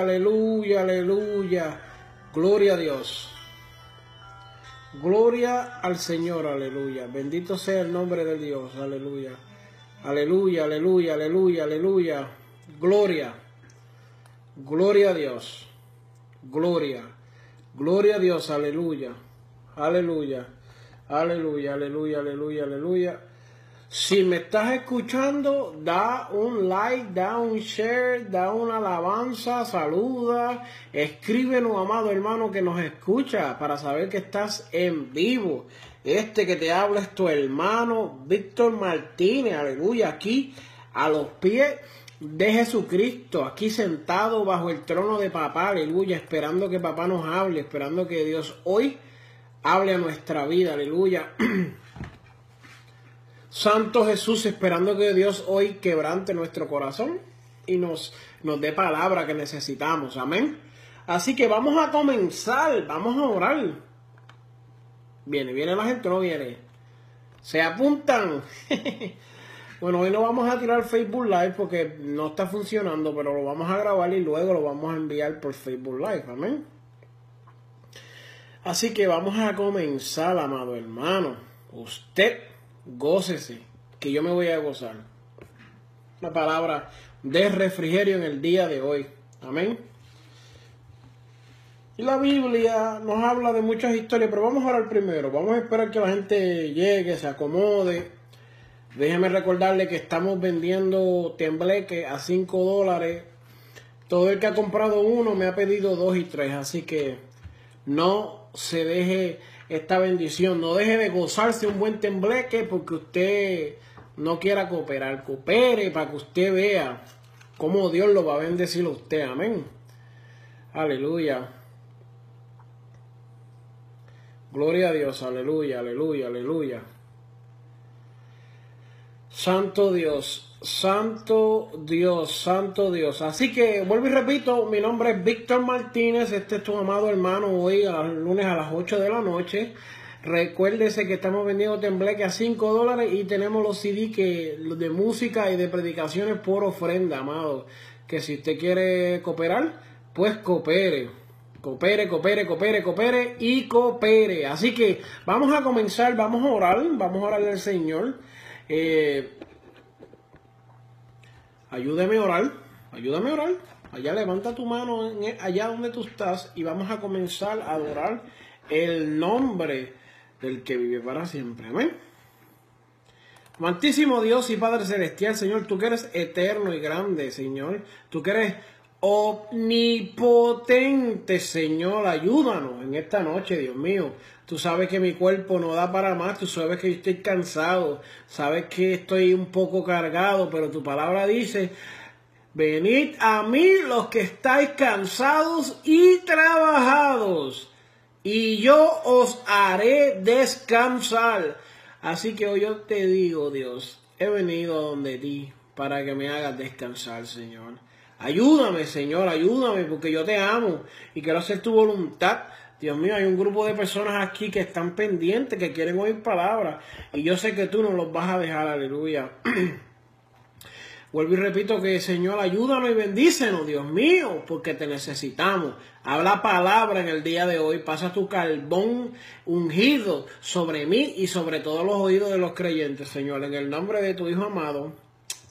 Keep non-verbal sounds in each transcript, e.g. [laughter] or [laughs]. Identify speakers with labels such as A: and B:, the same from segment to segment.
A: aleluya, aleluya. Gloria a Dios. Gloria al Señor, aleluya. Bendito sea el nombre de Dios, aleluya. Aleluya, aleluya, aleluya, aleluya. Gloria. Gloria a Dios. Gloria. Gloria a Dios, aleluya. Aleluya. Aleluya, aleluya, aleluya, aleluya. Si me estás escuchando, da un like, da un share, da una alabanza, saluda, escríbenos, amado hermano que nos escucha, para saber que estás en vivo. Este que te habla es tu hermano Víctor Martínez, aleluya, aquí a los pies de Jesucristo, aquí sentado bajo el trono de papá, aleluya, esperando que papá nos hable, esperando que Dios hoy hable a nuestra vida, aleluya. [clears throat] Santo Jesús, esperando que Dios hoy quebrante nuestro corazón y nos, nos dé palabra que necesitamos. Amén. Así que vamos a comenzar, vamos a orar. Viene, viene la gente, no viene. Se apuntan. [laughs] bueno, hoy no vamos a tirar Facebook Live porque no está funcionando, pero lo vamos a grabar y luego lo vamos a enviar por Facebook Live. Amén. Así que vamos a comenzar, amado hermano. Usted gócese, que yo me voy a gozar. Una palabra de refrigerio en el día de hoy. Amén. Y la Biblia nos habla de muchas historias, pero vamos a orar primero. Vamos a esperar que la gente llegue, se acomode. Déjeme recordarle que estamos vendiendo tembleque a 5 dólares. Todo el que ha comprado uno me ha pedido dos y tres, así que no se deje esta bendición. No deje de gozarse un buen tembleque porque usted no quiera cooperar. Coopere para que usted vea cómo Dios lo va a bendecir a usted. Amén. Aleluya. Gloria a Dios. Aleluya, aleluya, aleluya. Santo Dios, Santo Dios, Santo Dios. Así que vuelvo y repito, mi nombre es Víctor Martínez, este es tu amado hermano hoy, lunes a las 8 de la noche. Recuérdese que estamos vendiendo tembleque a 5 dólares y tenemos los CD que, de música y de predicaciones por ofrenda, amado. Que si usted quiere cooperar, pues coopere. Coopere, coopere, coopere, coopere y coopere. Así que vamos a comenzar, vamos a orar, vamos a orar al Señor. Eh, ayúdame a orar, ayúdame a orar. Allá levanta tu mano en, allá donde tú estás y vamos a comenzar a adorar el nombre del que vive para siempre. Amén. Amantísimo Dios y Padre Celestial, Señor, tú que eres eterno y grande, Señor. Tú que eres omnipotente, Señor. Ayúdanos en esta noche, Dios mío. Tú sabes que mi cuerpo no da para más, tú sabes que yo estoy cansado, sabes que estoy un poco cargado, pero tu palabra dice, venid a mí los que estáis cansados y trabajados, y yo os haré descansar. Así que hoy yo te digo, Dios, he venido donde ti para que me hagas descansar, Señor. Ayúdame, Señor, ayúdame, porque yo te amo y quiero hacer tu voluntad. Dios mío, hay un grupo de personas aquí que están pendientes, que quieren oír palabras. Y yo sé que tú no los vas a dejar, aleluya. [clears throat] Vuelvo y repito que, Señor, ayúdanos y bendícenos, Dios mío, porque te necesitamos. Habla palabra en el día de hoy. Pasa tu carbón ungido sobre mí y sobre todos los oídos de los creyentes, Señor. En el nombre de tu Hijo amado.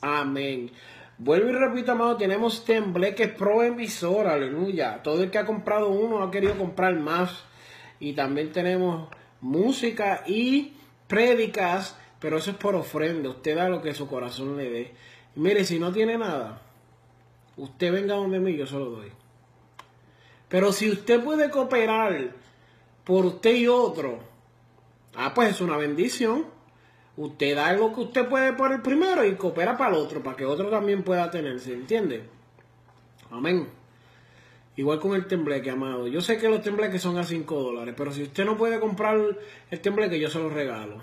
A: Amén. Vuelvo y repito, amado, tenemos tembleques pro emisor, aleluya. Todo el que ha comprado uno ha querido comprar más. Y también tenemos música y prédicas, pero eso es por ofrenda. Usted da lo que su corazón le dé. Mire, si no tiene nada, usted venga donde mí, yo se lo doy. Pero si usted puede cooperar por usted y otro, ah, pues es una bendición. Usted da algo que usted puede por el primero y coopera para el otro, para que otro también pueda tenerse, ¿entiende? Amén. Igual con el tembleque, amado. Yo sé que los tembleques son a 5 dólares, pero si usted no puede comprar el tembleque, yo se lo regalo.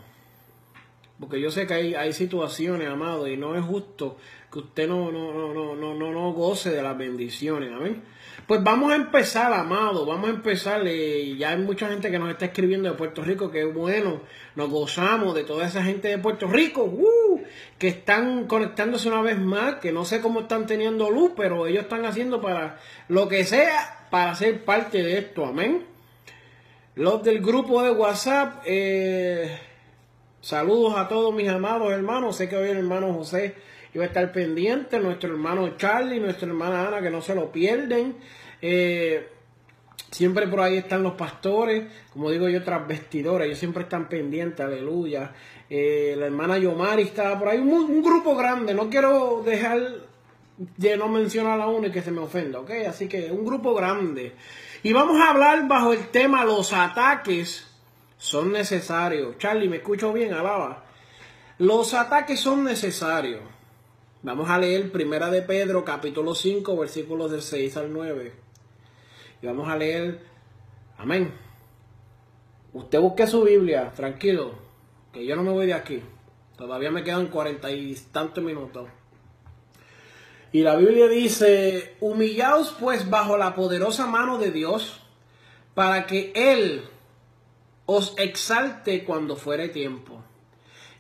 A: Porque yo sé que hay, hay situaciones, amado, y no es justo que usted no, no, no, no, no, no, goce de las bendiciones. Amén. Pues vamos a empezar, amado, vamos a empezar. Eh, ya hay mucha gente que nos está escribiendo de Puerto Rico, que bueno, nos gozamos de toda esa gente de Puerto Rico, uh, que están conectándose una vez más, que no sé cómo están teniendo luz, pero ellos están haciendo para lo que sea, para ser parte de esto, amén. Los del grupo de WhatsApp, eh, saludos a todos mis amados hermanos, sé que hoy el hermano José iba a estar pendiente, nuestro hermano Charlie, nuestra hermana Ana, que no se lo pierden. Eh, siempre por ahí están los pastores, como digo yo, vestidores, ellos siempre están pendientes, aleluya. Eh, la hermana Yomari estaba por ahí, un, grupo grande, no quiero dejar de no mencionar a uno y que se me ofenda, ¿ok? Así que un grupo grande. Y vamos a hablar bajo el tema los ataques son necesarios. Charlie, ¿me escucho bien? Alaba. Los ataques son necesarios. Vamos a leer Primera de Pedro, capítulo 5, versículos del 6 al 9. Y vamos a leer, amén. Usted busque su Biblia, tranquilo, que yo no me voy de aquí. Todavía me quedan cuarenta y tantos minutos. Y la Biblia dice, humillaos pues bajo la poderosa mano de Dios, para que Él os exalte cuando fuere tiempo,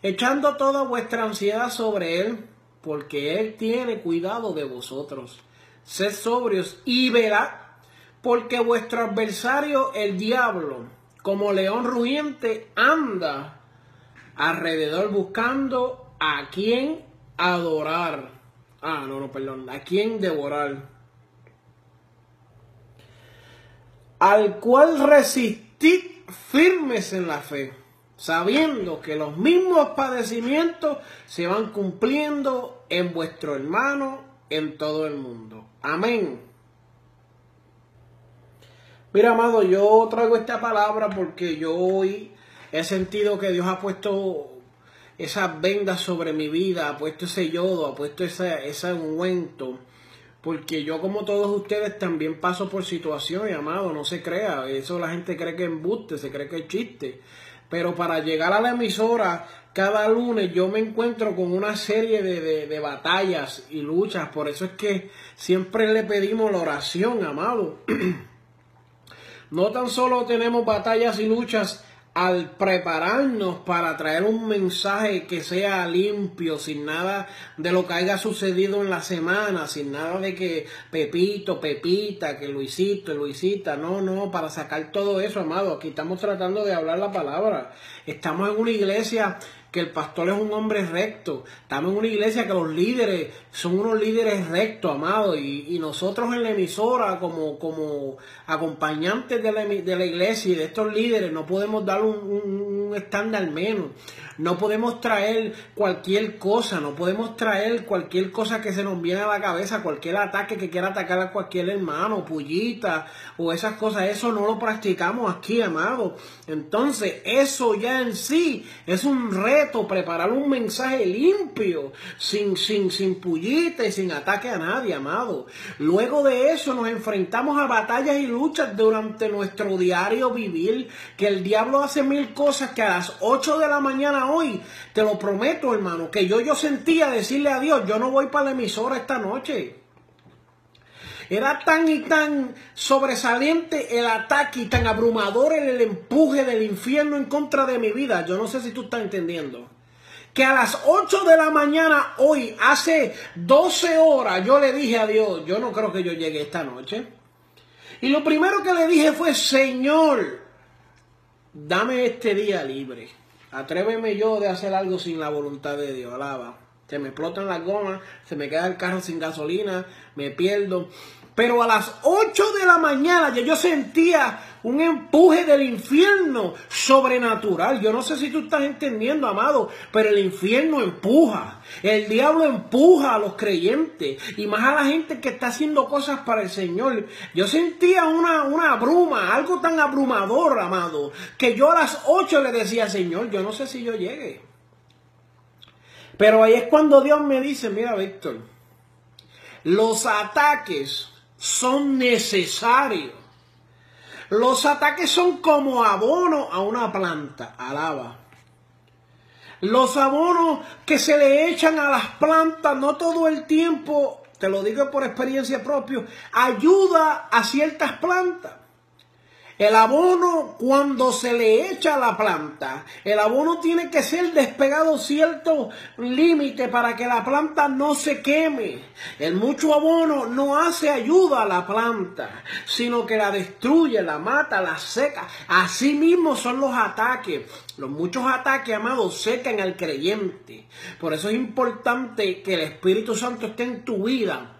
A: echando toda vuestra ansiedad sobre Él porque Él tiene cuidado de vosotros. Sed sobrios y verá, porque vuestro adversario, el diablo, como león rugiente, anda alrededor buscando a quien adorar. Ah, no, no, perdón, a quien devorar. Al cual resistid firmes en la fe sabiendo que los mismos padecimientos se van cumpliendo en vuestro hermano en todo el mundo. Amén. Mira, amado, yo traigo esta palabra porque yo hoy he sentido que Dios ha puesto esas vendas sobre mi vida, ha puesto ese yodo, ha puesto ese, ese ungüento. Porque yo, como todos ustedes, también paso por situaciones, amado, no se crea. Eso la gente cree que embuste, se cree que es chiste. Pero para llegar a la emisora cada lunes yo me encuentro con una serie de, batallas y luchas. Por eso es que siempre le pedimos la oración, amado. [clears throat] no tan solo tenemos batallas y luchas al prepararnos para traer un mensaje que sea limpio, sin nada de lo que haya sucedido en la semana, sin nada de que Pepito, Pepita, que Luisito, Luisita, no, no, para sacar todo eso, amado, aquí estamos tratando de hablar la palabra. Estamos en una iglesia que el pastor es un hombre recto. Estamos en una iglesia que los líderes son unos líderes rectos, amados. Y, nosotros en la emisora, como, como acompañantes de la, de la, iglesia y de estos líderes, no podemos dar un, un estándar menos. No podemos traer cualquier cosa, no podemos traer cualquier cosa que se nos viene a la cabeza, cualquier ataque que quiera atacar a cualquier hermano, pullita o esas cosas. Eso no lo practicamos aquí, amado. Entonces, eso ya en sí es un reto, preparar un mensaje limpio, sin, sin, sin pullita y sin ataque a nadie, amado. Luego de eso nos enfrentamos a batallas y luchas durante nuestro diario vivir, que el diablo hace mil cosas que a las 8 de la mañana hoy, te lo prometo, hermano, que yo, yo sentía decirle a Dios, yo no voy para la emisora esta noche. Era tan y tan sobresaliente el ataque y tan abrumador el, empuje del infierno en contra de mi vida. Yo no sé si tú estás entendiendo. Que a las 8 de la mañana hoy, hace 12 horas, yo le dije a Dios, yo no creo que yo llegue esta noche. Y lo primero que le dije fue, Señor, dame este día libre. Atréveme yo de hacer algo sin la voluntad de Dios, alaba. Se me explotan las gomas, se me queda el carro sin gasolina, me pierdo. Pero a las 8 de la mañana ya yo sentía un empuje del infierno sobrenatural. Yo no sé si tú estás entendiendo, amado, pero el infierno empuja. El diablo empuja a los creyentes y más a la gente que está haciendo cosas para el Señor. Yo sentía una, una bruma, algo tan abrumador, amado, que yo a las 8 le decía, Señor, yo no sé si yo llegue. Pero ahí es cuando Dios me dice, mira, Víctor, los ataques son necesarios. Los ataques son como abono a una planta, alaba. Los abonos que se le echan a las plantas, no todo el tiempo, te lo digo por experiencia propia, ayuda a ciertas plantas. El abono cuando se le echa a la planta, el abono tiene que ser despegado cierto límite para que la planta no se queme. El mucho abono no hace ayuda a la planta, sino que la destruye, la mata, la seca. Así mismo son los ataques. Los muchos ataques, amados, secan al creyente. Por eso es importante que el Espíritu Santo esté en tu vida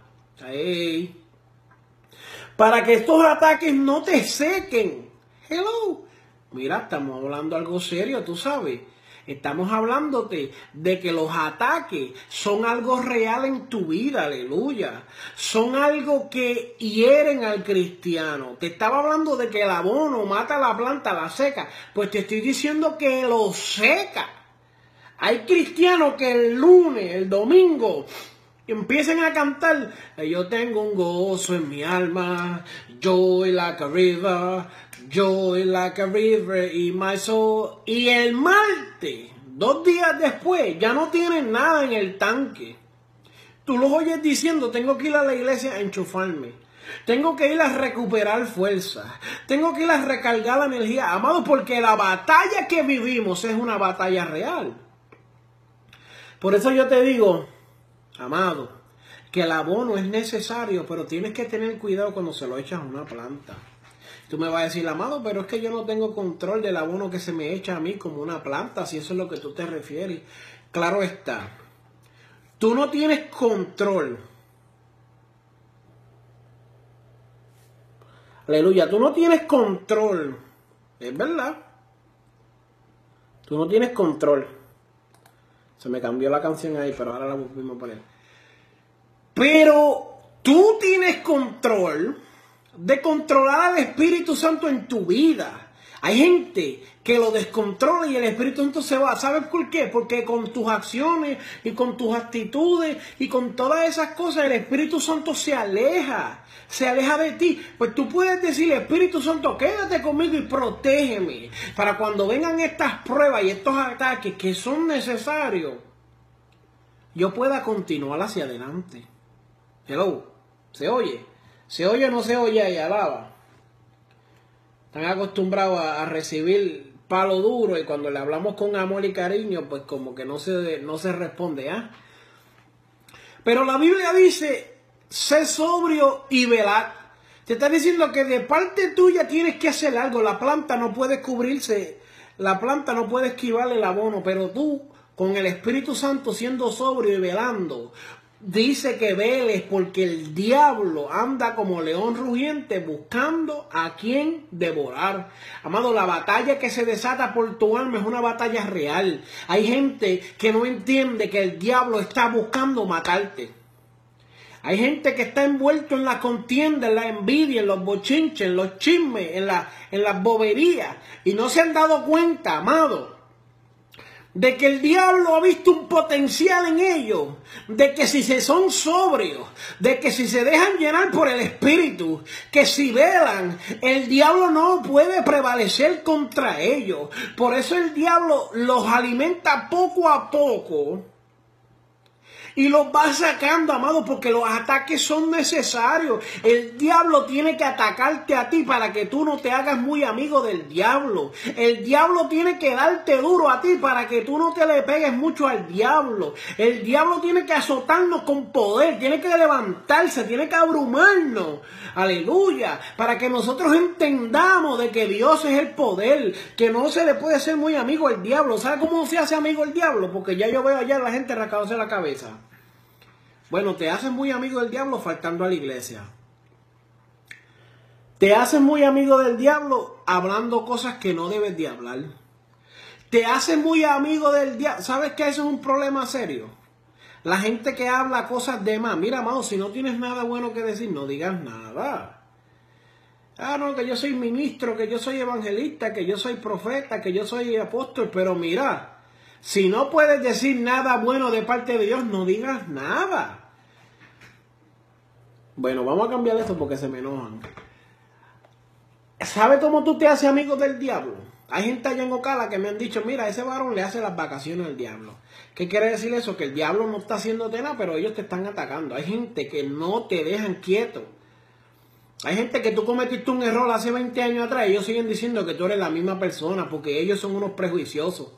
A: para que estos ataques no te sequen. Hello. Mira, estamos hablando algo serio, tú sabes. Estamos hablándote de que los ataques son algo real en tu vida, aleluya. Son algo que hieren al cristiano. Te estaba hablando de que el abono mata la planta, la seca. Pues te estoy diciendo que lo seca. Hay cristianos que el lunes, el domingo, empiecen a cantar, yo tengo un gozo en mi alma, joy like a river, joy like a river y my soul. Y el martes, dos días después, ya no tienen nada en el tanque. Tú los oyes diciendo, tengo que ir a la iglesia a enchufarme. Tengo que ir a recuperar fuerza. Tengo que ir a recargar la energía. Amado, porque la batalla que vivimos es una batalla real. Por eso yo te digo, amado, que el abono es necesario, pero tienes que tener cuidado cuando se lo echas a una planta. Tú me vas a decir, amado, pero es que yo no tengo control del abono que se me echa a mí como una planta, si eso es lo que tú te refieres. Claro está, tú no tienes control. Aleluya, tú no tienes control. Es verdad. Tú no tienes control. Se me cambió la canción ahí, pero ahora la volvimos a poner. Pero tú tienes control de controlar al Espíritu Santo en tu vida. Hay gente que lo descontrola y el Espíritu Santo se va. ¿Sabes por qué? Porque con tus acciones y con tus actitudes y con todas esas cosas el Espíritu Santo se aleja. Se aleja de ti. Pues tú puedes decir, Espíritu Santo, quédate conmigo y protégeme. Para cuando vengan estas pruebas y estos ataques que son necesarios, yo pueda continuar hacia adelante. Hello, ¿se oye? ¿Se oye o no se oye ahí? Alaba. Están acostumbrados a, recibir palo duro y cuando le hablamos con amor y cariño, pues como que no se, no se responde, ¿ah? Pero la Biblia dice, sé sobrio y velad. Te está diciendo que de parte tuya tienes que hacer algo. La planta no puede cubrirse, la planta no puede esquivar el abono, pero tú con el Espíritu Santo siendo sobrio y velando, dice que veles porque el diablo anda como león rugiente buscando a quien devorar. Amado, la batalla que se desata por tu alma es una batalla real. Hay gente que no entiende que el diablo está buscando matarte. Hay gente que está envuelto en la contienda, en la envidia, en los bochinches, en los chismes, en, la, en las boberías. Y no se han dado cuenta, amado, de que el diablo ha visto un potencial en ellos, de que si se son sobrios, de que si se dejan llenar por el Espíritu, que si velan, el diablo no puede prevalecer contra ellos. Por eso el diablo los alimenta poco a poco y los va sacando, amado, porque los ataques son necesarios. El diablo tiene que atacarte a ti para que tú no te hagas muy amigo del diablo. El diablo tiene que darte duro a ti para que tú no te le pegues mucho al diablo. El diablo tiene que azotarnos con poder, tiene que levantarse, tiene que abrumarnos. Aleluya. Para que nosotros entendamos de que Dios es el poder, que no se le puede ser muy amigo al diablo. ¿Sabe cómo se hace amigo el diablo? Porque ya yo veo allá la gente rascándose la cabeza. Bueno, te haces muy amigo del diablo faltando a la iglesia. Te haces muy amigo del diablo hablando cosas que no debes de hablar. Te haces muy amigo del diablo. ¿Sabes que eso es un problema serio? La gente que habla cosas de más. Mira, amado, si no tienes nada bueno que decir, no digas nada. Ah, no, que yo soy ministro, que yo soy evangelista, que yo soy profeta, que yo soy apóstol, pero mira, si no puedes decir nada bueno de parte de Dios, no digas nada. Bueno, vamos a cambiar esto porque se me enojan. ¿Sabe cómo tú te haces amigo del diablo? Hay gente allá en Ocala que me han dicho, mira, ese varón le hace las vacaciones al diablo. ¿Qué quiere decir eso? Que el diablo no está haciendo nada, pero ellos te están atacando. Hay gente que no te dejan quieto. Hay gente que tú cometiste un error hace 20 años atrás y ellos siguen diciendo que tú eres la misma persona porque ellos son unos prejuiciosos.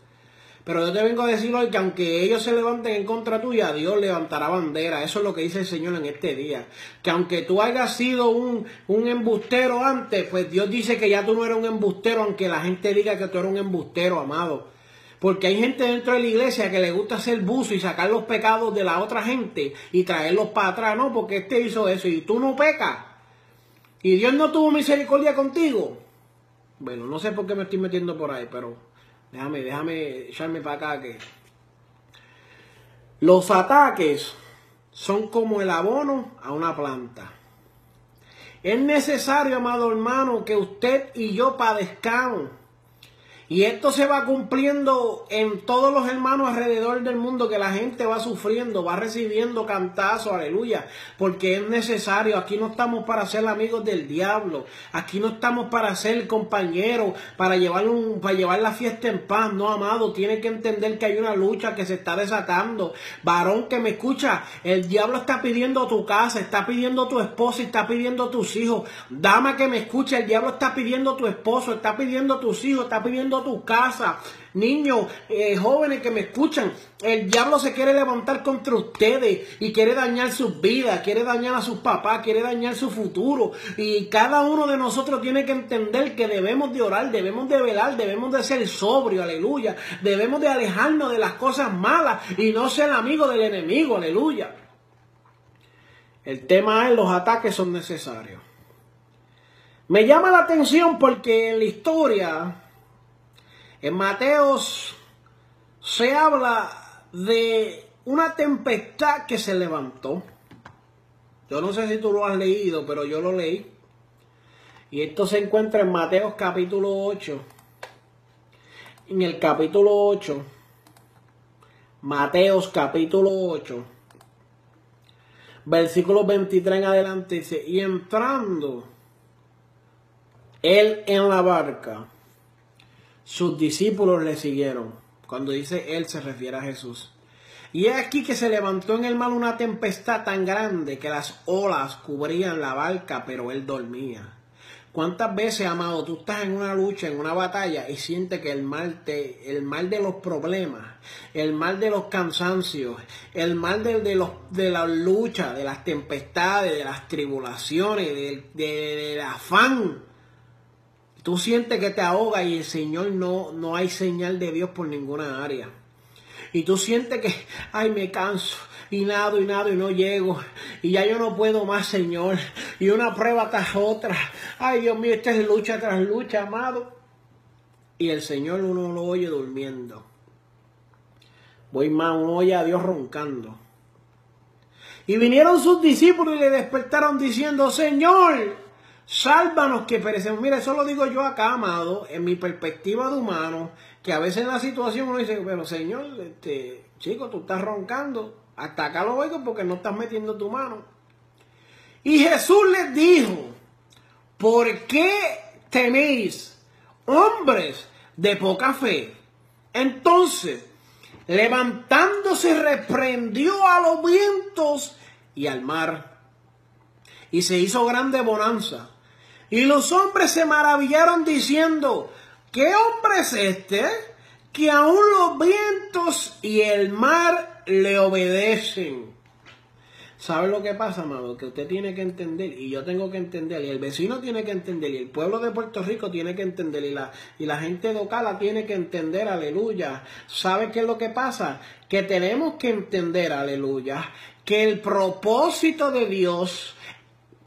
A: Pero yo te vengo a decir hoy que aunque ellos se levanten en contra tuya, Dios levantará bandera. Eso es lo que dice el Señor en este día. Que aunque tú hayas sido un, un embustero antes, pues Dios dice que ya tú no eres un embustero, aunque la gente diga que tú eres un embustero, amado. Porque hay gente dentro de la iglesia que le gusta hacer buzo y sacar los pecados de la otra gente y traerlos para atrás. No, porque este hizo eso y tú no pecas. Y Dios no tuvo misericordia contigo. Bueno, no sé por qué me estoy metiendo por ahí, pero déjame, déjame echarme para acá que los ataques son como el abono a una planta. Es necesario, amado hermano, que usted y yo padezcamos y esto se va cumpliendo en todos los hermanos alrededor del mundo, que la gente va sufriendo, va recibiendo cantazos, aleluya, porque es necesario. Aquí no estamos para ser amigos del diablo, aquí no estamos para ser compañeros, para llevar, para llevar la fiesta en paz, no, amado. Tiene que entender que hay una lucha que se está desatando. Varón que me escucha, el diablo está pidiendo tu casa, está pidiendo tu esposa, está pidiendo tus hijos. Dama que me escucha, el diablo está pidiendo tu esposo, está pidiendo tus hijos, está pidiendo tu casa. Niños, eh, jóvenes que me escuchan, el diablo se quiere levantar contra ustedes y quiere dañar sus vidas, quiere dañar a sus papás, quiere dañar su futuro. Y cada uno de nosotros tiene que entender que debemos de orar, debemos de velar, debemos de ser sobrio, aleluya. Debemos de alejarnos de las cosas malas y no ser amigo del enemigo, aleluya. El tema es los ataques son necesarios. Me llama la atención porque en la historia en Mateos se habla de una tempestad que se levantó. Yo no sé si tú lo has leído, pero yo lo leí. Y esto se encuentra en Mateos capítulo 8. En el capítulo 8, Mateos capítulo 8, versículo 23 en adelante dice, y entrando él en la barca, sus discípulos le siguieron. Cuando dice él se refiere a Jesús. Y es aquí que se levantó en el mar una tempestad tan grande que las olas cubrían la barca, pero él dormía. ¿Cuántas veces, amado, tú estás en una lucha, en una batalla y sientes que el mal te, el mal de los problemas, el mal de los cansancios, el mal de, de los, de la lucha, de las tempestades, de las tribulaciones, del de, afán, Tú sientes que te ahoga y el Señor no, no hay señal de Dios por ninguna área. Y tú sientes que, ay, me canso y nado y nado y no llego. Y ya yo no puedo más, Señor. Y una prueba tras otra. Ay, Dios mío, esta es lucha tras lucha, amado. Y el Señor uno lo oye durmiendo. Voy más, uno oye a Dios roncando. Y vinieron sus discípulos y le despertaron diciendo, Señor, Sálvanos que perecemos. Mira, eso lo digo yo acá, amado, en mi perspectiva de humano, que a veces en la situación uno dice, pero Señor, este, chico, tú estás roncando. Hasta acá lo oigo porque no estás metiendo tu mano. Y Jesús les dijo, ¿por qué tenéis hombres de poca fe? Entonces, levantándose, reprendió a los vientos y al mar. Y se hizo grande bonanza. Y los hombres se maravillaron diciendo, ¿qué hombre es este? Que aún los vientos y el mar le obedecen. ¿Sabe lo que pasa, amado? Que usted tiene que entender, y yo tengo que entender, y el vecino tiene que entender, y el pueblo de Puerto Rico tiene que entender, y la, y la gente de Ocala tiene que entender, aleluya. ¿Sabe qué es lo que pasa? Que tenemos que entender, aleluya, que el propósito de Dios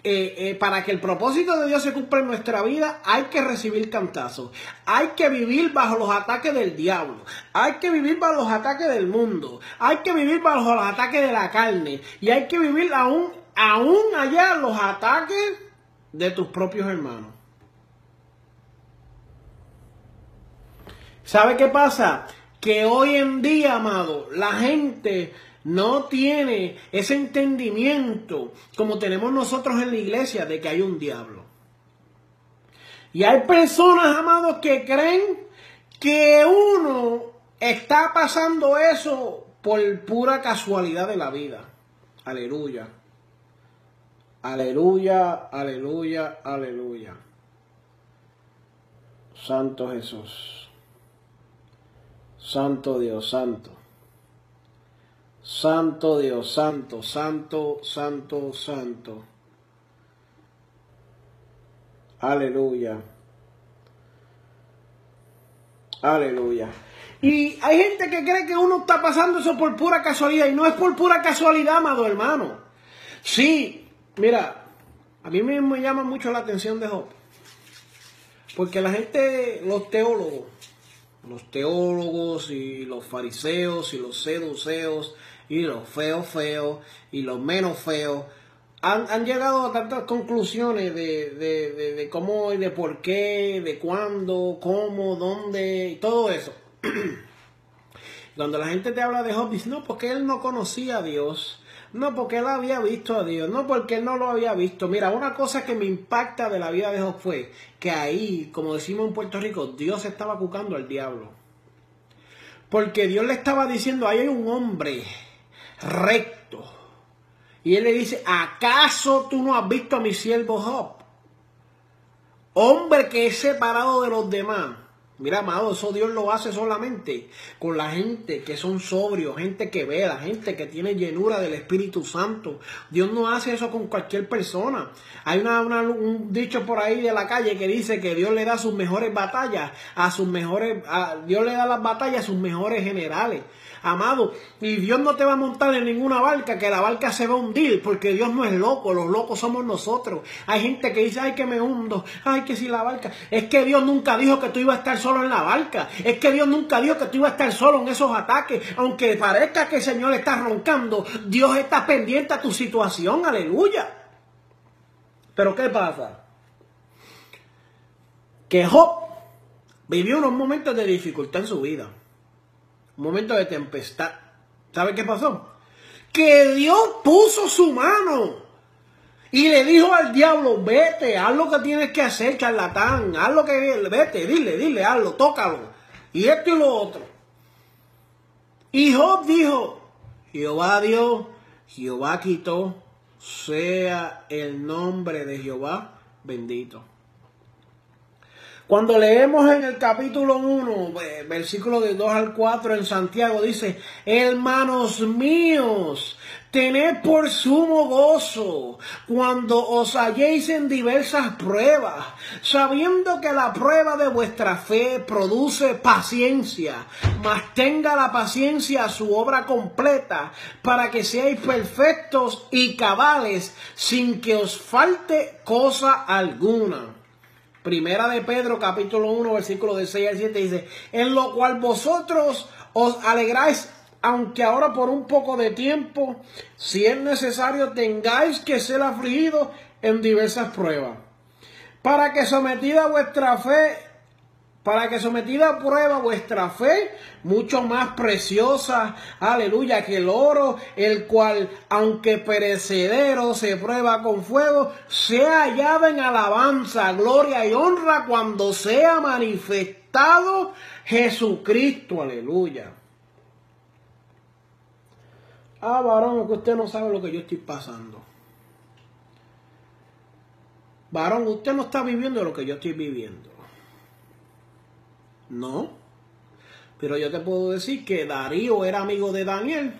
A: eh, eh, para que el propósito de Dios se cumpla en nuestra vida, hay que recibir cantazos. Hay que vivir bajo los ataques del diablo. Hay que vivir bajo los ataques del mundo. Hay que vivir bajo los ataques de la carne. Y hay que vivir aún, aún allá los ataques de tus propios hermanos. ¿Sabe qué pasa? Que hoy en día, amado, la gente no tiene ese entendimiento como tenemos nosotros en la iglesia de que hay un diablo. Y hay personas, amados, que creen que uno está pasando eso por pura casualidad de la vida. Aleluya. Aleluya, aleluya, aleluya. Santo Jesús. Santo Dios, santo. Santo Dios, santo, santo, santo, santo. Aleluya. Aleluya. Y hay gente que cree que uno está pasando eso por pura casualidad y no es por pura casualidad, amado hermano. Sí, mira, a mí me, me llama mucho la atención de Job. Porque la gente, los teólogos, los teólogos y los fariseos y los seduceos y los feos feos y los menos feos han, llegado a tantas conclusiones de, de, de, cómo y de por qué, de cuándo, cómo, dónde, y todo eso. [clears throat] Cuando la gente te habla de dice, no, porque él no conocía a Dios, no porque él había visto a Dios, no porque él no lo había visto. Mira, una cosa que me impacta de la vida de Job fue que ahí, como decimos en Puerto Rico, Dios estaba cucando al diablo. Porque Dios le estaba diciendo, ahí hay un hombre recto. Y él le dice, ¿acaso tú no has visto a mi siervo Job? Hombre que es separado de los demás. Mira, amado, eso Dios lo hace solamente con la gente que son sobrios, gente que ve, la gente que tiene llenura del Espíritu Santo. Dios no hace eso con cualquier persona. Hay una, un dicho por ahí de la calle que dice que Dios le da sus mejores batallas a sus mejores, a, Dios le da las batallas a sus mejores generales amado. Y Dios no te va a montar en ninguna barca, que la barca se va a hundir, porque Dios no es loco, los locos somos nosotros. Hay gente que dice, ay, que me hundo, ay, que si la barca. Es que Dios nunca dijo que tú ibas a estar solo en la barca. Es que Dios nunca dijo que tú ibas a estar solo en esos ataques. Aunque parezca que el Señor está roncando, Dios está pendiente a tu situación, aleluya. Pero ¿qué pasa? Que Job vivió unos momentos de dificultad en su vida momento de tempestad. ¿Sabe qué pasó? Que Dios puso su mano y le dijo al diablo, vete, haz lo que tienes que hacer, charlatán, haz lo que, vete, dile, dile, hazlo, tócalo. Y esto y lo otro. Y Job dijo, Jehová Dios, Jehová quitó, sea el nombre de Jehová bendito. Cuando leemos en el capítulo 1, versículo de 2 al 4 en Santiago, dice, hermanos míos, tened por sumo gozo cuando os halléis en diversas pruebas, sabiendo que la prueba de vuestra fe produce paciencia, mas tenga la paciencia su obra completa, para que seáis perfectos y cabales, sin que os falte cosa alguna. Primera de Pedro, capítulo 1, versículo de 6 al 7 dice, en lo cual vosotros os alegráis, aunque ahora por un poco de tiempo, si es necesario, tengáis que ser afligidos en diversas pruebas, para que sometida vuestra fe para que sometida a prueba vuestra fe, mucho más preciosa, aleluya, que el oro, el cual, aunque perecedero, se prueba con fuego, sea hallada en alabanza, gloria y honra cuando sea manifestado Jesucristo, aleluya. Ah, varón, que usted no sabe lo que yo estoy pasando. Varón, usted no está viviendo lo que yo estoy viviendo. No. Pero yo te puedo decir que Darío era amigo de Daniel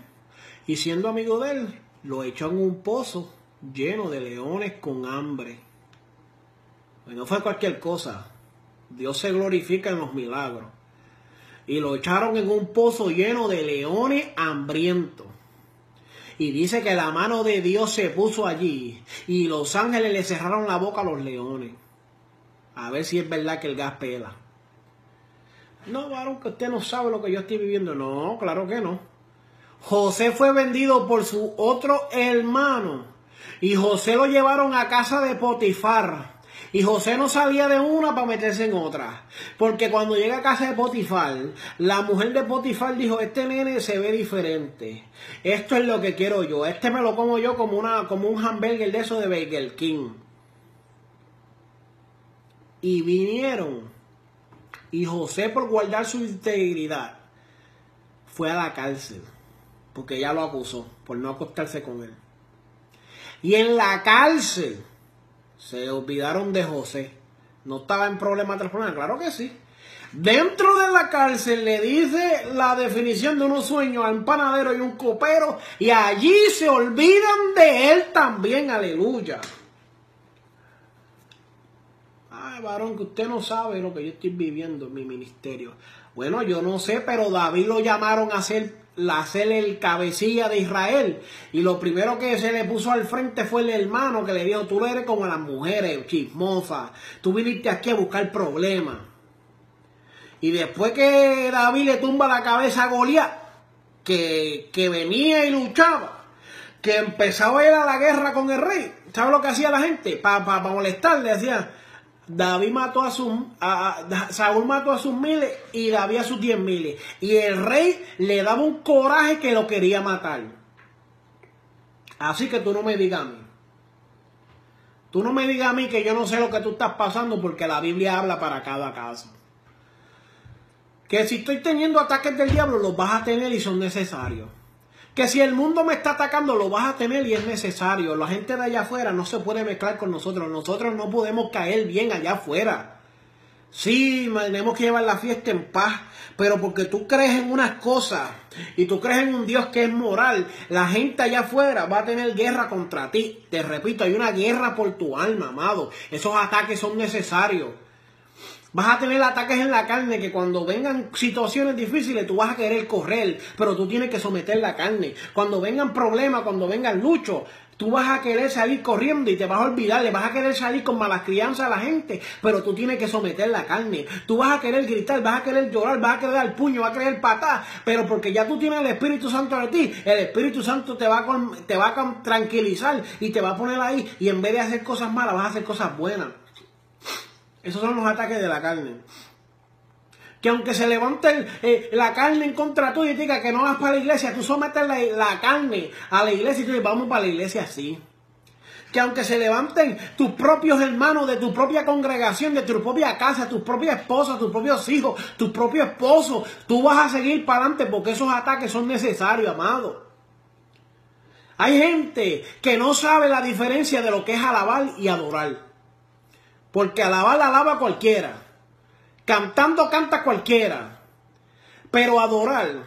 A: y siendo amigo de él, lo echó en un pozo lleno de leones con hambre. No fue cualquier cosa. Dios se glorifica en los milagros. Y lo echaron en un pozo lleno de leones hambrientos. Y dice que la mano de Dios se puso allí y los ángeles le cerraron la boca a los leones. A ver si es verdad que el gas pela. No, varón, que usted no sabe lo que yo estoy viviendo. No, claro que no. José fue vendido por su otro hermano. Y José lo llevaron a casa de Potifar. Y José no salía de una para meterse en otra. Porque cuando llega a casa de Potifar, la mujer de Potifar dijo, este nene se ve diferente. Esto es lo que quiero yo. Este me lo como yo como, una, como un hamburger de eso de Burger King. Y vinieron. Y José por guardar su integridad fue a la cárcel. Porque ella lo acusó por no acostarse con él. Y en la cárcel se olvidaron de José. No estaba en problema tras problema, claro que sí. Dentro de la cárcel le dice la definición de unos sueños a un panadero y un copero y allí se olvidan de él también, aleluya. Varón, que usted no sabe lo que yo estoy viviendo en mi ministerio. Bueno, yo no sé, pero David lo llamaron a ser la hacer el cabecilla de Israel. Y lo primero que se le puso al frente fue el hermano que le dijo, tú eres como las mujeres chismosas, tú viniste aquí a buscar problemas. Y después que David le tumba la cabeza a Goliat, que, que venía y luchaba, que empezaba a a la guerra con el rey, ¿sabes lo que hacía la gente? Para pa, pa molestarle, decía, David mató a sus, Saúl mató a sus miles y David a sus diez miles. Y el rey le daba un coraje que lo quería matar. Así que tú no me digas a mí. Tú no me digas a mí que yo no sé lo que tú estás pasando porque la Biblia habla para cada caso. Que si estoy teniendo ataques del diablo, los vas a tener y son necesarios que si el mundo me está atacando lo vas a tener y es necesario. La gente de allá afuera no se puede mezclar con nosotros. Nosotros no podemos caer bien allá afuera. Sí, tenemos que llevar la fiesta en paz, pero porque tú crees en unas cosas y tú crees en un Dios que es moral, la gente allá afuera va a tener guerra contra ti. Te repito, hay una guerra por tu alma, amado. Esos ataques son necesarios. Vas a tener ataques en la carne que cuando vengan situaciones difíciles tú vas a querer correr, pero tú tienes que someter la carne. Cuando vengan problemas, cuando vengan luchos, tú vas a querer salir corriendo y te vas a olvidar, le vas a querer salir con malas crianzas a la gente, pero tú tienes que someter la carne. Tú vas a querer gritar, vas a querer llorar, vas a querer dar puño, vas a querer patar, pero porque ya tú tienes el Espíritu Santo de ti, el Espíritu Santo te va, a, te va a tranquilizar y te va a poner ahí y en vez de hacer cosas malas vas a hacer cosas buenas. Esos son los ataques de la carne. Que aunque se levante eh, la carne en contra tuya y diga que no vas para la iglesia, tú sometes la, carne a la iglesia y tú dices, vamos para la iglesia así. Que aunque se levanten tus propios hermanos de tu propia congregación, de tu propia casa, tus propias esposas, tus propios hijos, tu propio esposo, tú vas a seguir para adelante porque esos ataques son necesarios, amado. Hay gente que no sabe la diferencia de lo que es alabar y adorar. Porque alabar alaba cualquiera. Cantando canta cualquiera. Pero adorar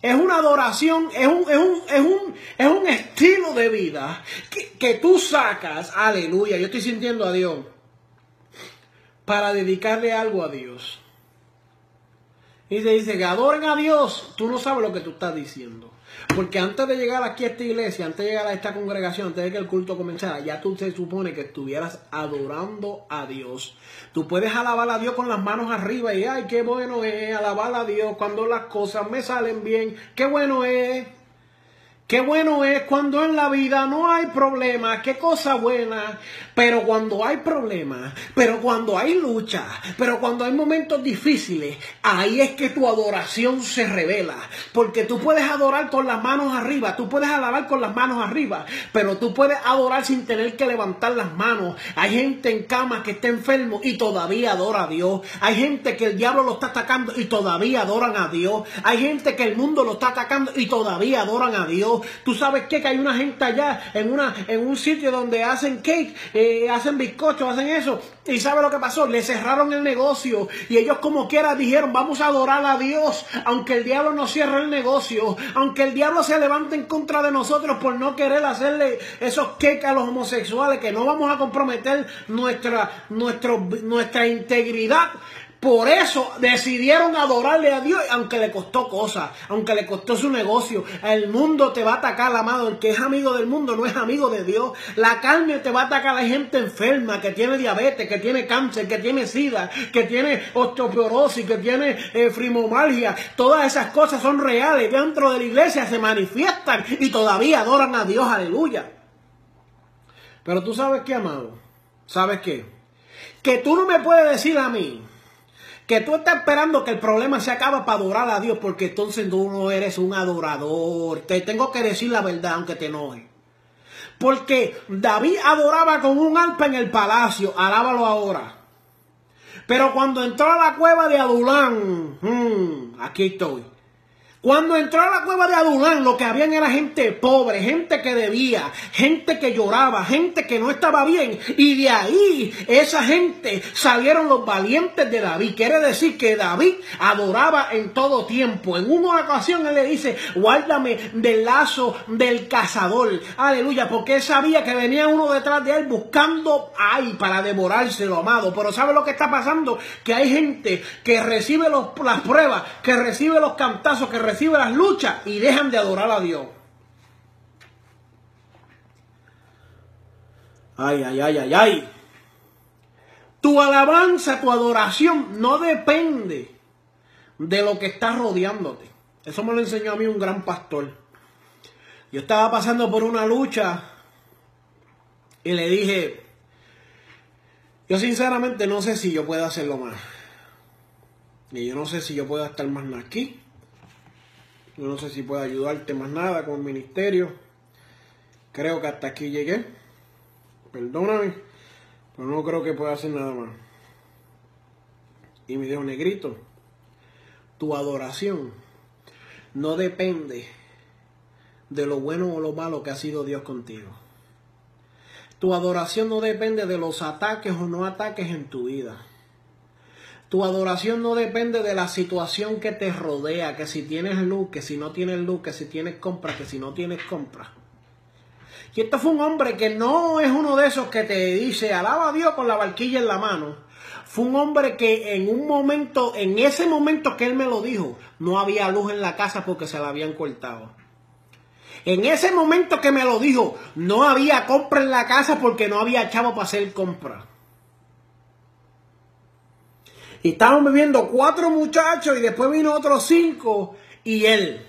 A: es una adoración, es un, es un, es un, es un estilo de vida que, que tú sacas, aleluya, yo estoy sintiendo a Dios, para dedicarle algo a Dios. Y se dice que adoren a Dios, tú no sabes lo que tú estás diciendo. Porque antes de llegar aquí a esta iglesia, antes de llegar a esta congregación, antes de que el culto comenzara, ya tú se supone que estuvieras adorando a Dios. Tú puedes alabar a Dios con las manos arriba y, ay, qué bueno es alabar a Dios cuando las cosas me salen bien. Qué bueno es. Qué bueno es cuando en la vida no hay problemas, qué cosa buena. Pero cuando hay problemas, pero cuando hay lucha, pero cuando hay momentos difíciles, ahí es que tu adoración se revela. Porque tú puedes adorar con las manos arriba, tú puedes alabar con las manos arriba, pero tú puedes adorar sin tener que levantar las manos. Hay gente en cama que está enfermo y todavía adora a Dios. Hay gente que el diablo lo está atacando y todavía adoran a Dios. Hay gente que el mundo lo está atacando y todavía adoran a Dios. Tú sabes qué? que hay una gente allá en, una, en un sitio donde hacen cake, hacen bizcochos, hacen eso. ¿Y sabe lo que pasó? Le cerraron el negocio y ellos como quiera dijeron, vamos a adorar a Dios, aunque el diablo nos cierre el negocio, aunque el diablo se levante en contra de nosotros por no querer hacerle esos cakes a los homosexuales, que no vamos a comprometer nuestra, nuestra integridad. Por eso decidieron adorarle a Dios, aunque le costó cosas, aunque le costó su negocio. El mundo te va a atacar, amado. El que es amigo del mundo no es amigo de Dios. La carne te va a atacar. Hay gente enferma que tiene diabetes, que tiene cáncer, que tiene sida, que tiene osteoporosis, que tiene eh. Todas esas cosas son reales. Dentro de la iglesia se manifiestan y todavía adoran a Dios. Aleluya. Pero tú sabes qué, amado. ¿Sabes qué? que tú no me puedes decir a mí que tú estás esperando que el problema se acabe para adorar a Dios, porque entonces tú no eres un adorador. Te tengo que decir la verdad, aunque te enoje. Porque David adoraba con un alpa en el palacio, alábalo ahora. Pero cuando entró a la cueva de Adulán, hmm, aquí estoy. Cuando entró a la cueva de Adulán, lo que habían era gente pobre, gente que debía, gente que lloraba, gente que no estaba bien. Y de ahí, esa gente salieron los valientes de David. Quiere decir que David adoraba en todo tiempo. En una ocasión él le dice, guárdame del lazo del cazador. Aleluya, porque él sabía que venía uno detrás de él buscando, ay, para devorárselo, amado. Pero ¿sabe lo que está pasando? Que hay gente que recibe las pruebas, que recibe los cantazos, que recibe recibe las luchas y dejan de adorar a Dios. Ay, ay, ay, ay, ay. Tu alabanza, tu adoración no depende de lo que está rodeándote. Eso me lo enseñó a mí un gran pastor. Yo estaba pasando por una lucha y le dije, yo sinceramente no sé si yo puedo hacerlo más. Y yo no sé si yo puedo estar más aquí. Yo no sé si puedo ayudarte más nada con el ministerio. Creo que hasta aquí llegué. Perdóname, pero no creo que pueda hacer nada más. Y me dijo, negrito, tu adoración no depende de lo bueno o lo malo que ha sido Dios contigo. Tu adoración no depende de los ataques o no ataques en tu vida. Tu adoración no depende de la situación que te rodea, que si tienes luz, que si no tienes luz, que si tienes compra, que si no tienes compra. Y esto fue un hombre que no es uno de esos que te dice, alaba a Dios con la barquilla en la mano. Fue un hombre que en un momento, en ese momento que él me lo dijo, no había luz en la casa porque se la habían cortado. En ese momento que me lo dijo, no había compra en la casa porque no había chavo para hacer compra. Y estábamos viviendo cuatro muchachos y después vino otros cinco y él.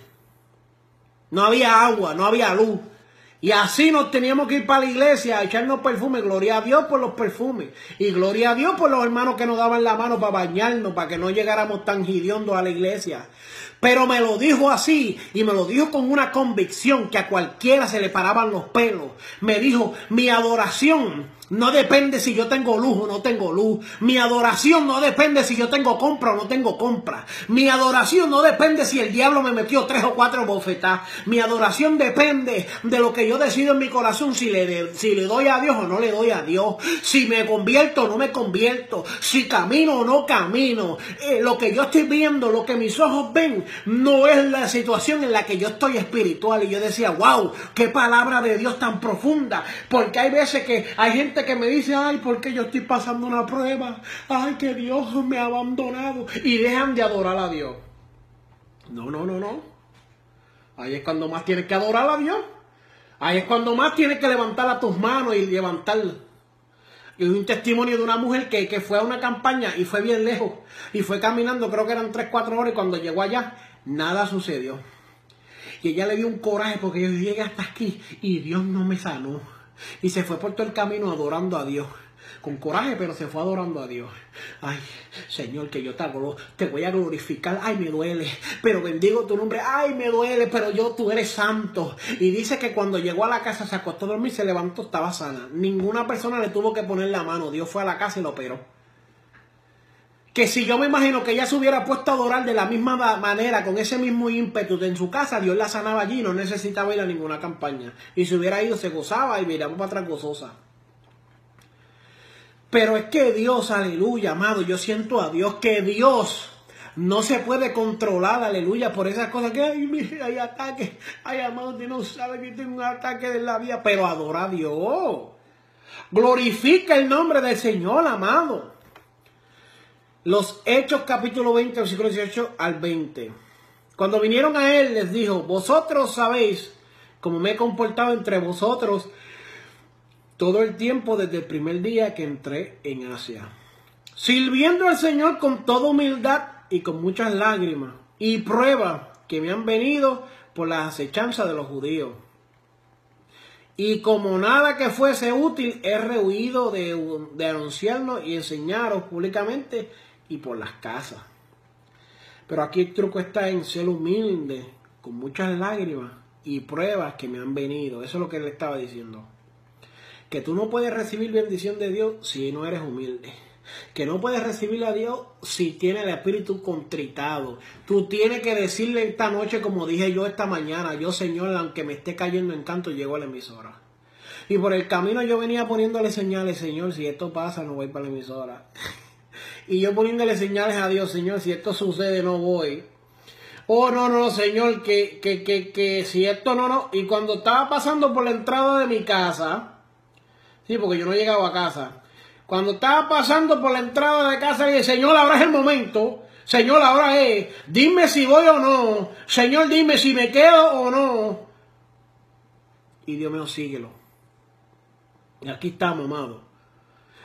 A: No había agua, no había luz. Y así nos teníamos que ir para la iglesia a echarnos perfume. Gloria a Dios por los perfumes. Y gloria a Dios por los hermanos que nos daban la mano para bañarnos, para que no llegáramos tan gidiondos a la iglesia. Pero me lo dijo así y me lo dijo con una convicción que a cualquiera se le paraban los pelos. Me dijo, mi adoración no depende si yo tengo luz o no tengo luz. Mi adoración no depende si yo tengo compra o no tengo compra. Mi adoración no depende si el diablo me metió tres o cuatro bofetas. Mi adoración depende de lo que yo decido en mi corazón si le, si le doy a Dios o no le doy a Dios. Si me convierto o no me convierto. Si camino o no camino. Eh, lo que yo estoy viendo, lo que mis ojos ven, no es la situación en la que yo estoy espiritual. Y yo decía, wow, qué palabra de Dios tan profunda. Porque hay veces que hay gente que me dice, ay, porque yo estoy pasando una prueba, ay, que Dios me ha abandonado y dejan de adorar a Dios. No, no, no, no. Ahí es cuando más tienes que adorar a Dios. Ahí es cuando más tienes que levantar a tus manos y levantarla. Y un testimonio de una mujer que, que, fue a una campaña y fue bien lejos. Y fue caminando, creo que eran 3, 4 horas. Y cuando llegó allá, nada sucedió. Y ella le dio un coraje porque yo llegué hasta aquí y Dios no me sanó. Y se fue por todo el camino adorando a Dios. Con coraje, pero se fue adorando a Dios. Ay, Señor, que yo te, te voy a glorificar. Ay, me duele, pero bendigo tu nombre. Ay, me duele, pero yo, tú eres santo. Y dice que cuando llegó a la casa se acostó a dormir, se levantó, estaba sana. Ninguna persona le tuvo que poner la mano. Dios fue a la casa y lo operó que si yo me imagino que ella se hubiera puesto a adorar de la misma manera, con ese mismo ímpetu en su casa, Dios la sanaba allí, no necesitaba ir a ninguna campaña. Y si hubiera ido, se gozaba y miramos para atrás gozosa. Pero es que Dios, aleluya, amado, yo siento a Dios que Dios no se puede controlar, aleluya, por esas cosas que hay, hay ataques, ay, amado, Dios no sabe que tengo un ataque de la vida, pero adora a Dios. Glorifica el nombre del Señor, amado. Los Hechos capítulo 20, versículo 18 al 20. Cuando vinieron a él les dijo, vosotros sabéis cómo me he comportado entre vosotros todo el tiempo desde el primer día que entré en Asia, sirviendo al Señor con toda humildad y con muchas lágrimas y pruebas que me han venido por la acechanza de los judíos. Y como nada que fuese útil, he rehuido de, de anunciarnos y enseñaros públicamente y por las casas. Pero aquí el truco está en ser humilde, con muchas lágrimas y pruebas que me han venido. Eso es lo que él estaba diciendo. Que tú no puedes recibir bendición de Dios si no eres humilde que no puedes recibir a Dios si tiene el espíritu contritado. Tú tienes que decirle esta noche, como dije yo esta mañana, yo Señor, aunque me esté cayendo en canto, llego a la emisora. Y por el camino yo venía poniéndole señales, Señor, si esto pasa, no voy para la emisora. [laughs] y yo poniéndole señales a Dios, Señor, si esto sucede, no voy. Oh, no, no, Señor, que, que, que, que si esto no, no. Y cuando estaba pasando por la entrada de mi casa, sí, porque yo no llegaba a casa, cuando estaba pasando por la entrada de casa, dije, Señor, ahora es el momento. Señor, ahora es. Dime si voy o no. Señor, dime si me quedo o no. Y Dios mío, síguelo. Y aquí estamos, amado.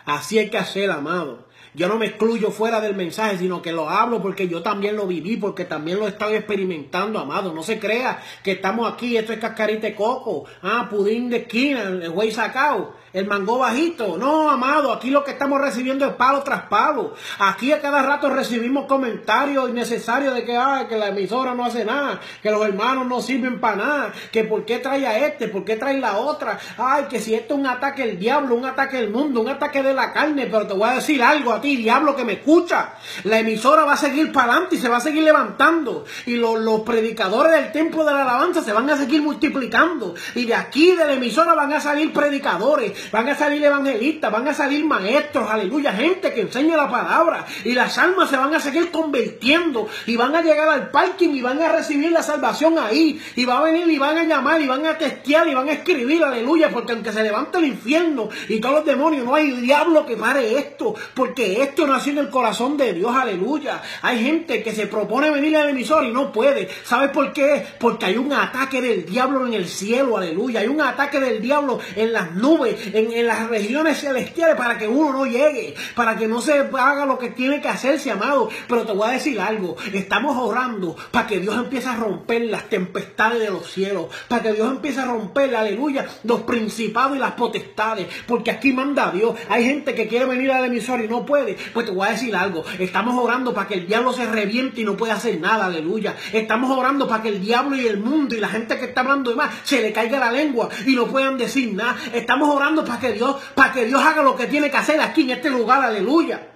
A: Así hay que hacer, amado. Yo no me excluyo fuera del mensaje, sino que lo hablo porque yo también lo viví, porque también lo he estado experimentando, amado. No se crea que estamos aquí, esto es cascarita de coco, ah, pudín de esquina, el güey sacado el mango bajito. No, amado, aquí lo que estamos recibiendo es palo tras palo. Aquí a cada rato recibimos comentarios innecesarios de que, ay, que la emisora no hace nada, que los hermanos no sirven para nada, que por qué trae a este, por qué trae la otra. Ay, que si esto es un ataque del diablo, un ataque del mundo, un ataque de la carne, pero te voy a decir algo a ti, diablo, que me escucha. La emisora va a seguir para adelante y se va a seguir levantando. Y los, los predicadores del templo de la alabanza se van a seguir multiplicando. Y de aquí de la emisora van a salir predicadores van a salir evangelistas, van a salir maestros, aleluya, gente que enseña la palabra y las almas se van a seguir convirtiendo y van a llegar al parking y van a recibir la salvación ahí y va a venir y van a llamar y van a testear y van a escribir, aleluya, porque aunque se levante el infierno y todos los demonios, no hay diablo que pare esto, porque esto nació en el corazón de Dios, aleluya. Hay gente que se propone venir al emisor y no puede. ¿Sabes por qué? Porque hay un ataque del diablo en el cielo, aleluya. Hay un ataque del diablo en las nubes, en, las regiones celestiales para que uno no llegue, para que no se haga lo que tiene que hacerse, amado. Pero te voy a decir algo, estamos orando para que Dios empiece a romper las tempestades de los cielos, para que Dios empiece a romper, aleluya, los principados y las potestades, porque aquí manda Dios. Hay gente que quiere venir al emisor y no puede. Pues te voy a decir algo, estamos orando para que el diablo se reviente y no pueda hacer nada, aleluya. Estamos orando para que el diablo y el mundo y la gente que está hablando de más se le caiga la lengua y no puedan decir nada. Estamos orando para que Dios, para que Dios haga lo que tiene que hacer aquí en este lugar, aleluya.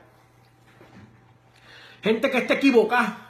A: Gente que esté equivocada.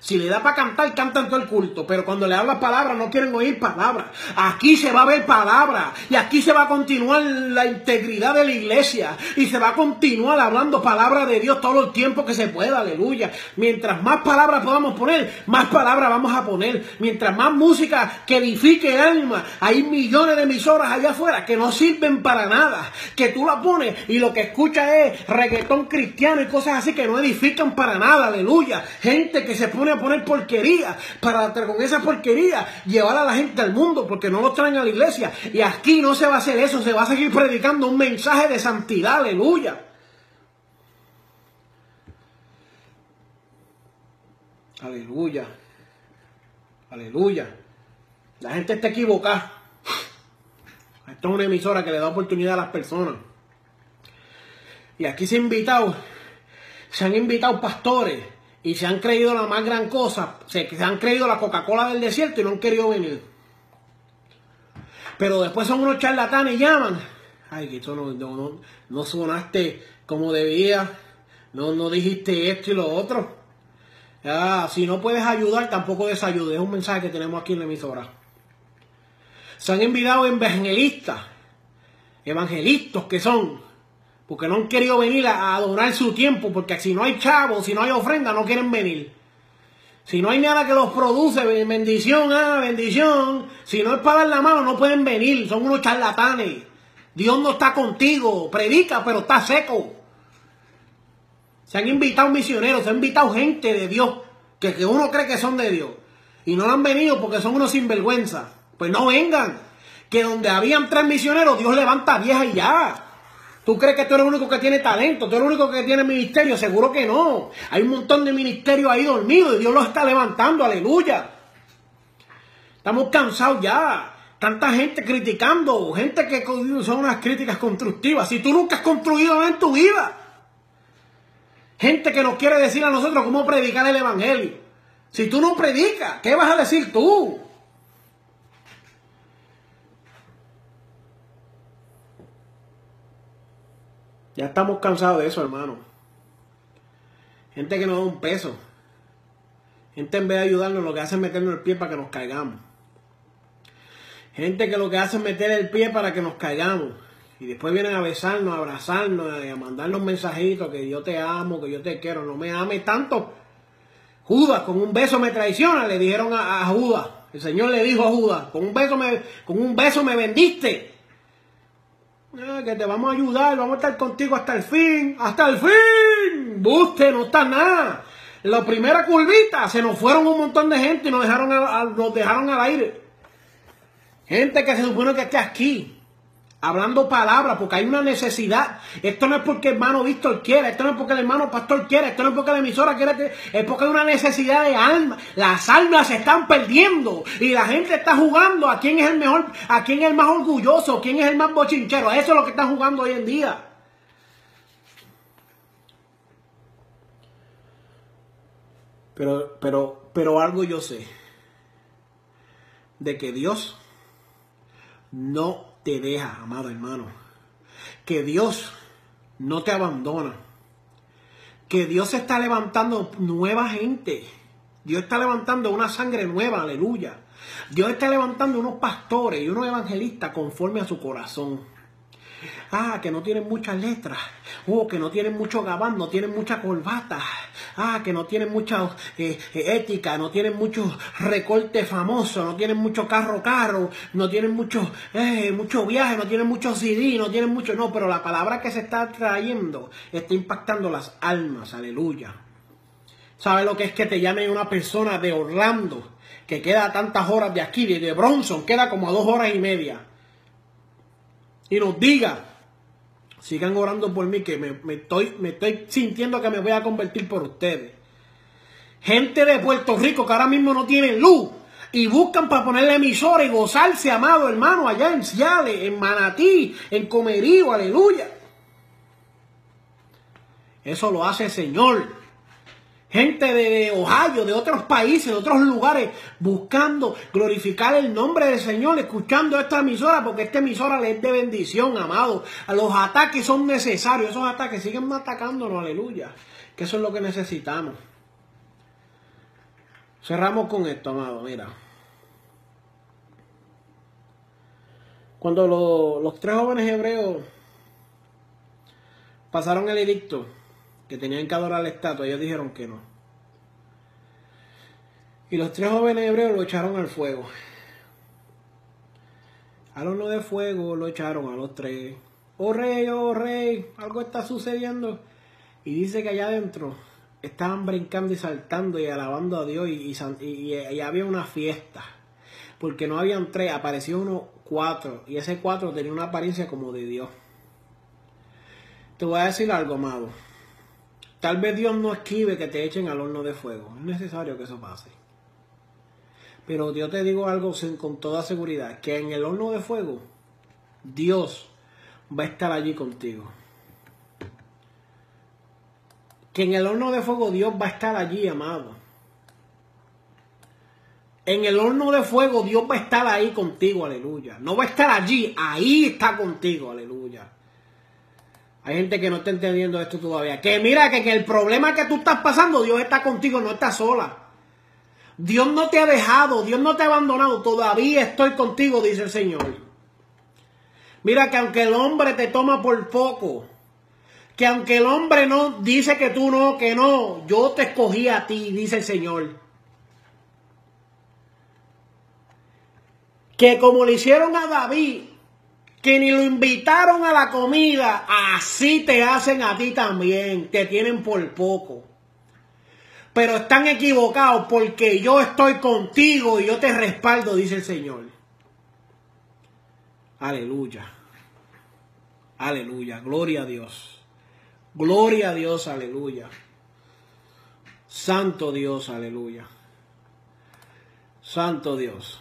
A: Si le da para cantar, cantan todo el culto. Pero cuando le habla palabras, no quieren oír palabras. Aquí se va a ver palabra. Y aquí se va a continuar la integridad de la iglesia. Y se va a continuar hablando palabra de Dios todo el tiempo que se pueda. Aleluya. Mientras más palabras podamos poner, más palabras vamos a poner. Mientras más música que edifique el alma. Hay millones de emisoras allá afuera que no sirven para nada. Que tú la pones y lo que escucha es reggaetón cristiano y cosas así que no edifican para nada. Aleluya. Gente que se pone a poner porquería para con esa porquería llevar a la gente al mundo porque no los traen a la iglesia. Y aquí no se va a hacer eso, se va a seguir predicando un mensaje de santidad, aleluya. Aleluya. Aleluya. La gente está equivocada. Esto es una emisora que le da oportunidad a las personas. Y aquí se han invitado, se han invitado pastores, y se han creído la más gran cosa, se, se han creído la Coca-Cola del desierto y no han querido venir. Pero después son unos charlatanes y llaman. Ay, que tú no, no, no, sonaste como debía, no, no dijiste esto y lo otro. Ah, si no puedes ayudar, tampoco desayudes. Es un mensaje que tenemos aquí en la emisora. Se han enviado evangelistas, evangelistas que son porque no han querido venir a, adorar su tiempo, porque si no hay chavos, si no hay ofrenda, no quieren venir. Si no hay nada que los produce, bendición, ah, bendición. Si no es para dar la mano, no pueden venir. Son unos charlatanes. Dios no está contigo. Predica, pero está seco. Se han invitado misioneros, se han invitado gente de Dios, que, que uno cree que son de Dios. Y no han venido porque son unos sinvergüenza. Pues no vengan. Que donde habían tres misioneros, Dios levanta vieja y ya. ¿Tú crees que tú eres el único que tiene talento? ¿Tú eres el único que tiene ministerio? Seguro que no. Hay un montón de ministerios ahí dormidos y Dios los está levantando. Aleluya. Estamos cansados ya. Tanta gente criticando, gente que son unas críticas constructivas. Si tú nunca has construido en tu vida. Gente que nos quiere decir a nosotros cómo predicar el Evangelio. Si tú no predicas, ¿qué vas a decir tú? Ya estamos cansados de eso, hermano. Gente que nos da un peso. Gente en vez de ayudarnos lo que hace es meternos el pie para que nos caigamos. Gente que lo que hace es meter el pie para que nos caigamos. Y después vienen a besarnos, a abrazarnos, a mandarnos mensajitos que yo te amo, que yo te quiero. No me ame tanto. Judas, con un beso me traiciona, le dijeron a, Judas. El Señor le dijo a Judas, con un beso me, con un beso me vendiste. Ah, que te vamos a ayudar, vamos a estar contigo hasta el fin, hasta el fin. Buste, no está nada. La primera curvita se nos fueron un montón de gente y nos dejaron, nos dejaron al aire. Gente que se supone que esté aquí, hablando palabras, porque hay una necesidad. Esto no es porque el hermano Víctor quiere, esto no es porque el hermano Pastor quiere, esto no es porque la emisora quiere, es porque hay una necesidad de alma. Las almas se están perdiendo y la gente está jugando a quién es el mejor, a quién es el más orgulloso, quién es el más bochinchero. Eso es lo que están jugando hoy en día. Pero, pero, pero algo yo sé. De que Dios no te deja, amado hermano. Que Dios no te abandona. Que Dios está levantando nueva gente. Dios está levantando una sangre nueva, aleluya. Dios está levantando unos pastores y unos evangelistas conforme a su corazón. Ah, que no tienen muchas letras. Oh, que no tienen mucho gabán, no tienen mucha corbata. Ah, que no tienen mucha eh, eh, ética, no tienen mucho recorte famoso, no tienen mucho carro caro, no tienen mucho, eh, mucho viaje, no tienen mucho CD, no tienen mucho... No, pero la palabra que se está trayendo está impactando las almas, aleluya. ¿Sabe lo que es que te llame una persona de Orlando, que queda a tantas horas de aquí, de Bronson, queda como a dos horas y media? Y nos diga, Sigan orando por mí, que me, estoy, me estoy sintiendo que me voy a convertir por ustedes. Gente de Puerto Rico que ahora mismo no tienen luz y buscan para ponerle emisora y gozarse, amado hermano, allá en Ciales, en Manatí, en Comerío, aleluya. Eso lo hace el Señor gente de Ohio, de otros países, de otros lugares, buscando glorificar el nombre del Señor, escuchando esta emisora, porque esta emisora le es de bendición, amado. Los ataques son necesarios, esos ataques siguen atacándonos, aleluya. Que eso es lo que necesitamos. Cerramos con esto, amado, mira. Cuando los tres jóvenes hebreos pasaron el edicto, que tenían que adorar la estatua, ellos dijeron que no. Y los tres jóvenes hebreos lo echaron al fuego. Al horno de fuego lo echaron a los tres. Oh rey, oh rey, algo está sucediendo. Y dice que allá adentro estaban brincando y saltando y alabando a Dios y, y, había una fiesta. Porque no habían tres, apareció uno cuatro. Y ese cuatro tenía una apariencia como de Dios. Te voy a decir algo, amado. Tal vez Dios no esquive que te echen al horno de fuego. Es necesario que eso pase. Pero yo te digo algo con toda seguridad, que en el horno de fuego Dios va a estar allí contigo. Que en el horno de fuego Dios va a estar allí, amado. En el horno de fuego Dios va a estar ahí contigo, aleluya. No va a estar allí, ahí está contigo, aleluya. Hay gente que no está entendiendo esto todavía. Que mira que, el problema que tú estás pasando, Dios está contigo, no está sola. Dios no te ha dejado, Dios no te ha abandonado, todavía estoy contigo, dice el Señor. Mira que aunque el hombre te toma por poco, que aunque el hombre no dice que tú no, que no, yo te escogí a ti, dice el Señor. Que como le hicieron a David, que ni lo invitaron a la comida, así te hacen a ti también, te tienen por poco. Pero están equivocados porque yo estoy contigo y yo te respaldo, dice el Señor. Aleluya. Aleluya. Gloria a Dios. Gloria a Dios, aleluya. Santo Dios, aleluya. Santo Dios.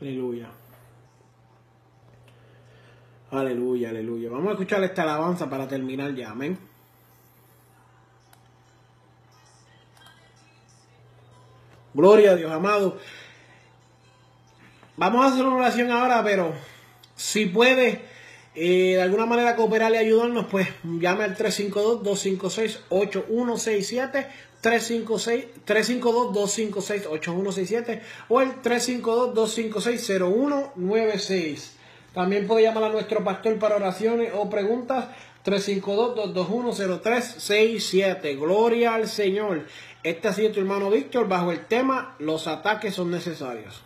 A: Aleluya. Aleluya, aleluya. Vamos a escuchar esta alabanza para terminar ya, amén. Gloria a Dios, amado. Vamos a hacer una oración ahora, pero si puede eh, de alguna manera cooperar y ayudarnos, pues llame al 352-256-8167, 352-256-8167 o el 352-256-0196. También puede llamar a nuestro pastor para oraciones o preguntas 352-221-0367. Gloria al Señor. Este ha sido tu hermano Víctor bajo el tema Los ataques son necesarios.